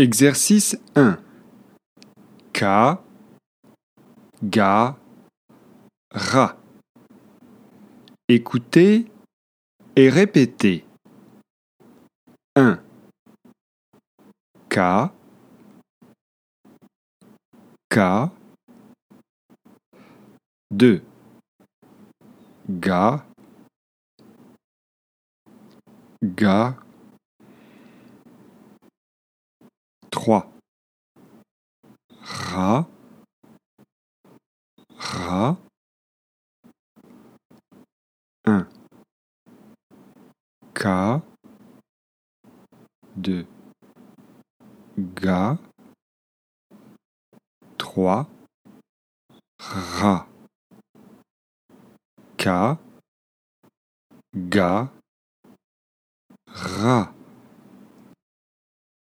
Exercice 1. Ka, ga, ra. Écoutez et répétez. 1. Ka, ka. 2. Ga, ga. 3. Ra, ra. 1. Ka, 2. Ga, 3. Ra. Ka, ga, ra.